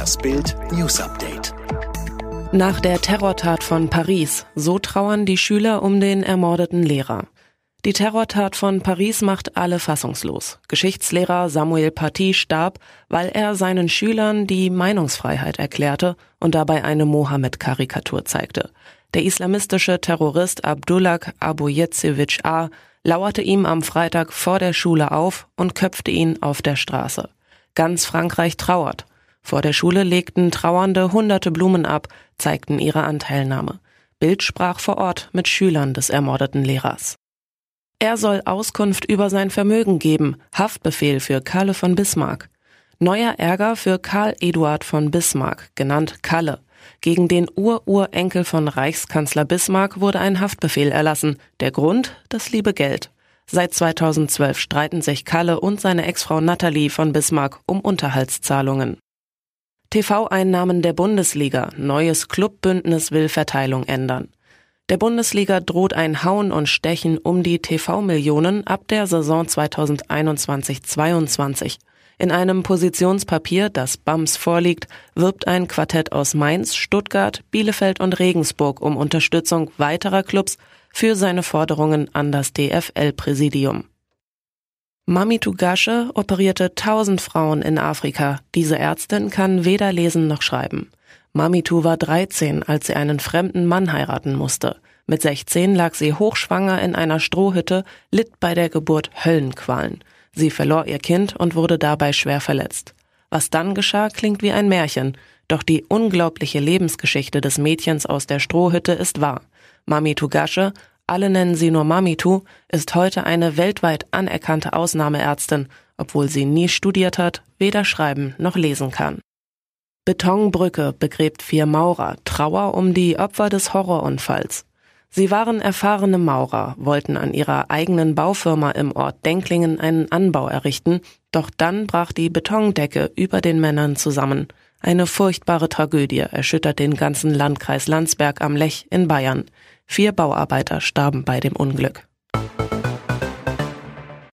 Das Bild News Update. Nach der Terrortat von Paris, so trauern die Schüler um den ermordeten Lehrer. Die Terrortat von Paris macht alle fassungslos. Geschichtslehrer Samuel Paty starb, weil er seinen Schülern die Meinungsfreiheit erklärte und dabei eine Mohammed-Karikatur zeigte. Der islamistische Terrorist Abdullah Abujezewitsch A. lauerte ihm am Freitag vor der Schule auf und köpfte ihn auf der Straße. Ganz Frankreich trauert. Vor der Schule legten Trauernde hunderte Blumen ab, zeigten ihre Anteilnahme. Bild sprach vor Ort mit Schülern des ermordeten Lehrers. Er soll Auskunft über sein Vermögen geben, Haftbefehl für Kalle von Bismarck. Neuer Ärger für Karl Eduard von Bismarck, genannt Kalle. Gegen den Ururenkel von Reichskanzler Bismarck wurde ein Haftbefehl erlassen. Der Grund? Das liebe Geld. Seit 2012 streiten sich Kalle und seine Ex-Frau Natalie von Bismarck um Unterhaltszahlungen. TV-Einnahmen der Bundesliga. Neues Clubbündnis will Verteilung ändern. Der Bundesliga droht ein Hauen und Stechen um die TV-Millionen ab der Saison 2021-22. In einem Positionspapier, das BAMS vorliegt, wirbt ein Quartett aus Mainz, Stuttgart, Bielefeld und Regensburg um Unterstützung weiterer Clubs für seine Forderungen an das DFL-Präsidium. Mami Tugasche operierte tausend Frauen in Afrika. Diese Ärztin kann weder lesen noch schreiben. Mamitu war 13, als sie einen fremden Mann heiraten musste. Mit 16 lag sie hochschwanger in einer Strohhütte, litt bei der Geburt Höllenqualen. Sie verlor ihr Kind und wurde dabei schwer verletzt. Was dann geschah, klingt wie ein Märchen. Doch die unglaubliche Lebensgeschichte des Mädchens aus der Strohhütte ist wahr. Mami Tugasche alle nennen sie nur Mamitu, ist heute eine weltweit anerkannte Ausnahmeärztin, obwohl sie nie studiert hat, weder schreiben noch lesen kann. Betonbrücke begräbt vier Maurer, Trauer um die Opfer des Horrorunfalls. Sie waren erfahrene Maurer, wollten an ihrer eigenen Baufirma im Ort Denklingen einen Anbau errichten, doch dann brach die Betondecke über den Männern zusammen. Eine furchtbare Tragödie erschüttert den ganzen Landkreis Landsberg am Lech in Bayern. Vier Bauarbeiter starben bei dem Unglück.